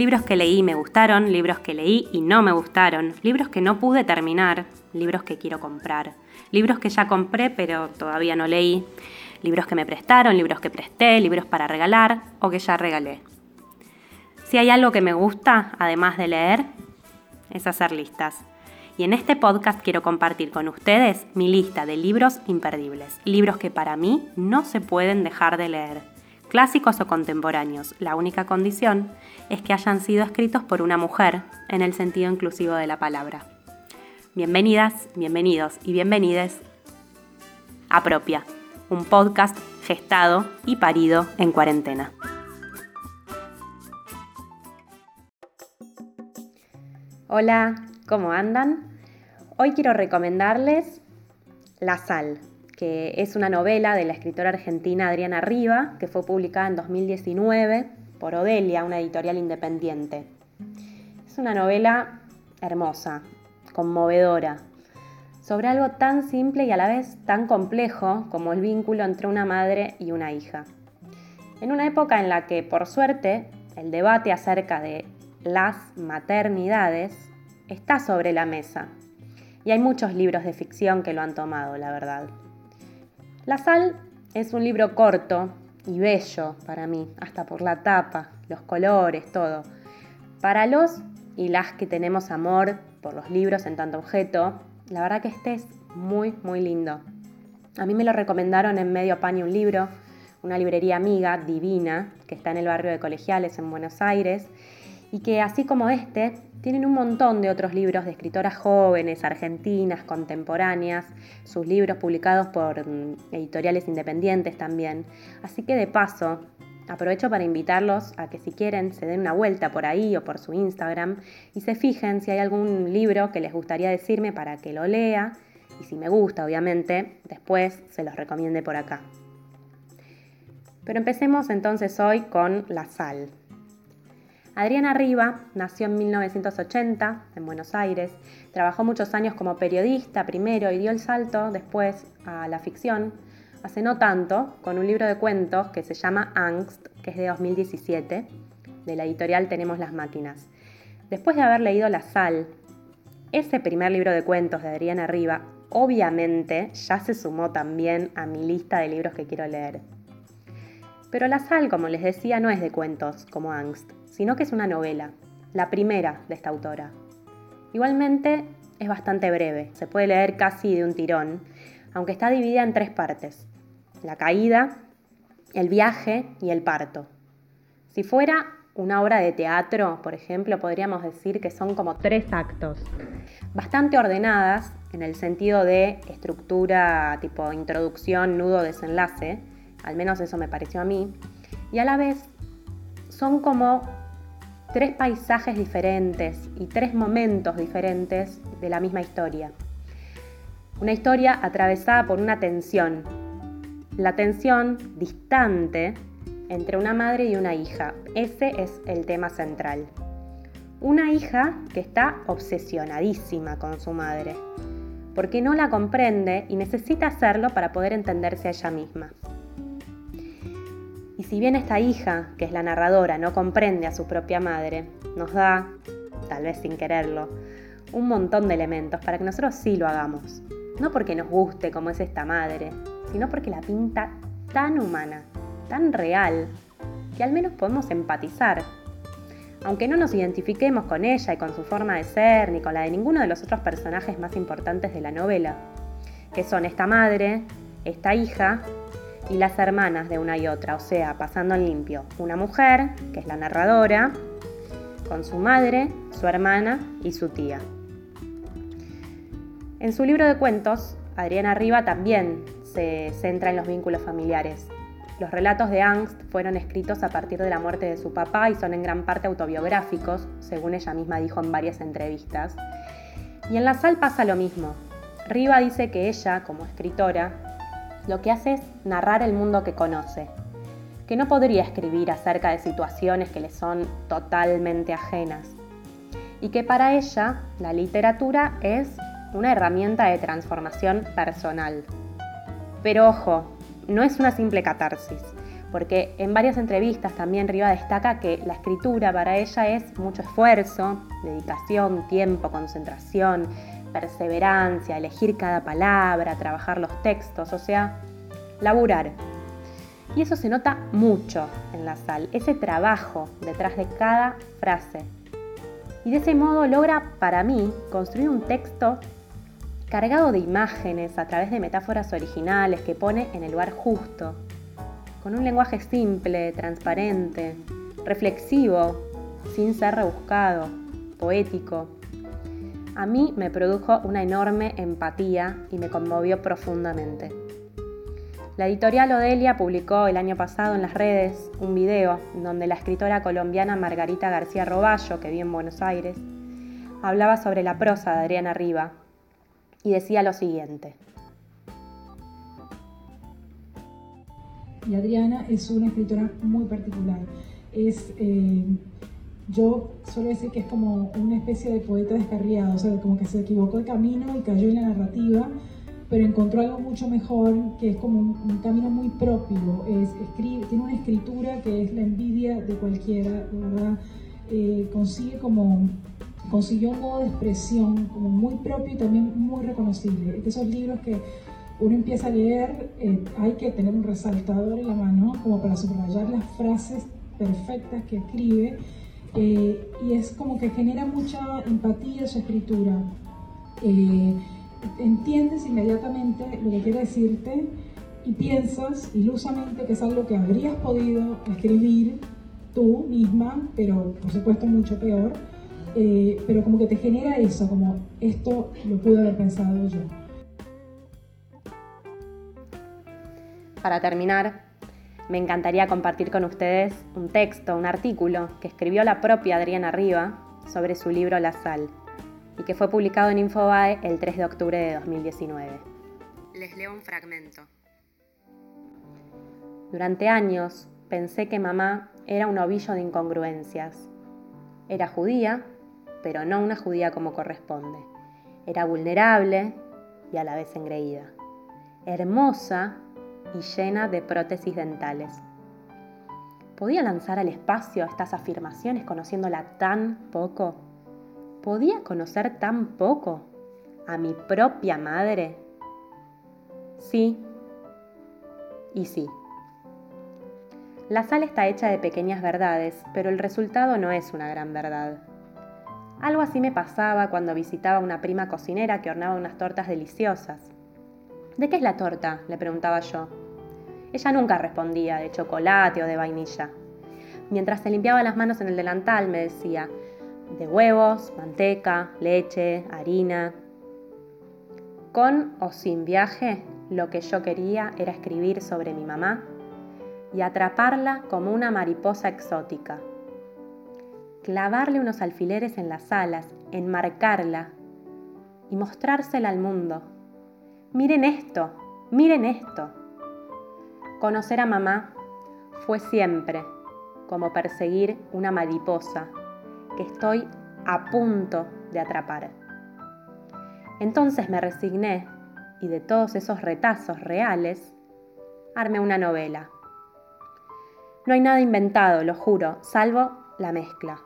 Libros que leí y me gustaron, libros que leí y no me gustaron, libros que no pude terminar, libros que quiero comprar, libros que ya compré pero todavía no leí, libros que me prestaron, libros que presté, libros para regalar o que ya regalé. Si hay algo que me gusta, además de leer, es hacer listas. Y en este podcast quiero compartir con ustedes mi lista de libros imperdibles, libros que para mí no se pueden dejar de leer, clásicos o contemporáneos. La única condición es que hayan sido escritos por una mujer en el sentido inclusivo de la palabra. Bienvenidas, bienvenidos y bienvenides a Propia, un podcast gestado y parido en cuarentena. Hola, ¿cómo andan? Hoy quiero recomendarles La Sal, que es una novela de la escritora argentina Adriana Riva, que fue publicada en 2019 por Odelia, una editorial independiente. Es una novela hermosa, conmovedora, sobre algo tan simple y a la vez tan complejo como el vínculo entre una madre y una hija. En una época en la que, por suerte, el debate acerca de las maternidades está sobre la mesa y hay muchos libros de ficción que lo han tomado, la verdad. La sal es un libro corto y bello para mí, hasta por la tapa, los colores, todo. Para los y las que tenemos amor por los libros en tanto objeto, la verdad que este es muy, muy lindo. A mí me lo recomendaron en Medio Paño un libro, una librería amiga, divina, que está en el barrio de Colegiales, en Buenos Aires, y que así como este, tienen un montón de otros libros de escritoras jóvenes, argentinas, contemporáneas, sus libros publicados por mm, editoriales independientes también. Así que de paso, aprovecho para invitarlos a que si quieren se den una vuelta por ahí o por su Instagram y se fijen si hay algún libro que les gustaría decirme para que lo lea y si me gusta, obviamente, después se los recomiende por acá. Pero empecemos entonces hoy con La Sal, Adriana Riva nació en 1980 en Buenos Aires, trabajó muchos años como periodista primero y dio el salto después a la ficción, hace no tanto, con un libro de cuentos que se llama Angst, que es de 2017, de la editorial Tenemos las Máquinas. Después de haber leído La Sal, ese primer libro de cuentos de Adriana Riva, obviamente ya se sumó también a mi lista de libros que quiero leer. Pero La Sal, como les decía, no es de cuentos como Angst sino que es una novela, la primera de esta autora. Igualmente es bastante breve, se puede leer casi de un tirón, aunque está dividida en tres partes, la caída, el viaje y el parto. Si fuera una obra de teatro, por ejemplo, podríamos decir que son como tres actos, bastante ordenadas en el sentido de estructura tipo introducción, nudo, desenlace, al menos eso me pareció a mí, y a la vez son como tres paisajes diferentes y tres momentos diferentes de la misma historia. Una historia atravesada por una tensión, la tensión distante entre una madre y una hija. Ese es el tema central. Una hija que está obsesionadísima con su madre, porque no la comprende y necesita hacerlo para poder entenderse a ella misma. Y si bien esta hija, que es la narradora, no comprende a su propia madre, nos da, tal vez sin quererlo, un montón de elementos para que nosotros sí lo hagamos. No porque nos guste como es esta madre, sino porque la pinta tan humana, tan real, que al menos podemos empatizar. Aunque no nos identifiquemos con ella y con su forma de ser, ni con la de ninguno de los otros personajes más importantes de la novela, que son esta madre, esta hija y las hermanas de una y otra, o sea, pasando en limpio. Una mujer, que es la narradora, con su madre, su hermana y su tía. En su libro de cuentos, Adriana Riva también se centra en los vínculos familiares. Los relatos de Angst fueron escritos a partir de la muerte de su papá y son en gran parte autobiográficos, según ella misma dijo en varias entrevistas. Y en La Sal pasa lo mismo. Riva dice que ella, como escritora, lo que hace es narrar el mundo que conoce, que no podría escribir acerca de situaciones que le son totalmente ajenas, y que para ella la literatura es una herramienta de transformación personal. Pero ojo, no es una simple catarsis, porque en varias entrevistas también Riva destaca que la escritura para ella es mucho esfuerzo, dedicación, tiempo, concentración, perseverancia, elegir cada palabra, trabajar los textos, o sea, laburar. Y eso se nota mucho en la sal, ese trabajo detrás de cada frase. Y de ese modo logra para mí construir un texto cargado de imágenes a través de metáforas originales que pone en el lugar justo, con un lenguaje simple, transparente, reflexivo, sin ser rebuscado, poético. A mí me produjo una enorme empatía y me conmovió profundamente. La editorial Odelia publicó el año pasado en las redes un video donde la escritora colombiana Margarita García Roballo, que vive en Buenos Aires, hablaba sobre la prosa de Adriana Riva y decía lo siguiente. y Adriana es una escritora muy particular. Es, eh, yo suelo decir que es como una especie de poeta descarriado, o sea, como que se equivocó el camino y cayó en la narrativa, pero encontró algo mucho mejor, que es como un, camino muy propio. Es, escribe, tiene una escritura que es la envidia de cualquiera, ¿verdad? Eh, consigue como consiguió un modo de expresión como muy propio y también muy reconocible. De esos libros que uno empieza a leer, eh, hay que tener un resaltador en la mano como para subrayar las frases perfectas que escribe eh, y es como que genera mucha empatía su escritura. Eh, entiendes inmediatamente lo que quiere decirte y piensas ilusamente que es algo que habrías podido escribir tú misma, pero por supuesto mucho peor, pero como que te genera eso, como esto lo pude haber pensado yo. Para terminar, me encantaría compartir con ustedes un texto, un artículo que escribió la propia Adriana Riva sobre su libro La Sal y que fue publicado en Infobae el 3 de octubre de 2019. Les leo un fragmento. Durante años pensé que mamá era un ovillo de incongruencias. Era judía, pero no una judía como corresponde. Era vulnerable y a la vez engreída. Hermosa y llena de prótesis dentales. ¿Podía lanzar al espacio estas afirmaciones conociéndola tan poco? ¿Podía conocer tan poco a mi propia madre? Sí y sí. La sal está hecha de pequeñas verdades, pero el resultado no es una gran verdad. Algo así me pasaba cuando visitaba a una prima cocinera que hornaba unas tortas deliciosas. ¿De qué es la torta? le preguntaba yo. Ella nunca respondía de chocolate o de vainilla. Mientras se limpiaba las manos en el delantal me decía, de huevos, manteca, leche, harina. Con o sin viaje, lo que yo quería era escribir sobre mi mamá y atraparla como una mariposa exótica. Clavarle unos alfileres en las alas, enmarcarla y mostrársela al mundo. Miren esto, miren esto. Conocer a mamá fue siempre como perseguir una mariposa que estoy a punto de atrapar. Entonces me resigné y de todos esos retazos reales armé una novela. No hay nada inventado, lo juro, salvo la mezcla.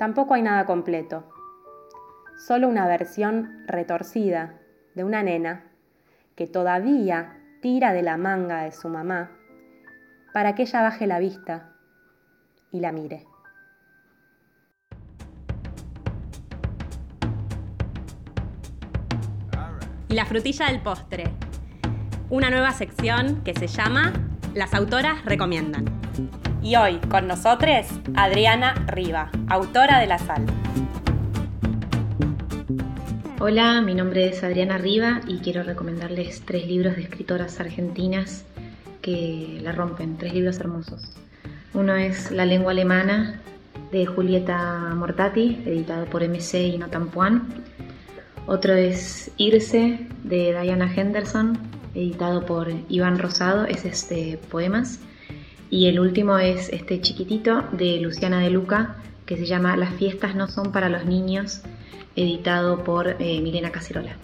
Tampoco hay nada completo, solo una versión retorcida de una nena que todavía tira de la manga de su mamá para que ella baje la vista y la mire. Y la frutilla del postre. Una nueva sección que se llama Las autoras recomiendan. Y hoy con nosotros Adriana Riva, autora de La Sal. Hola, mi nombre es Adriana Riva y quiero recomendarles tres libros de escritoras argentinas que la rompen, tres libros hermosos. Uno es La lengua alemana de Julieta Mortati, editado por MC y Notampuan. Otro es Irse de Diana Henderson, editado por Iván Rosado, es este poemas. Y el último es este chiquitito de Luciana de Luca, que se llama Las fiestas no son para los niños, editado por eh, Milena Cacerola.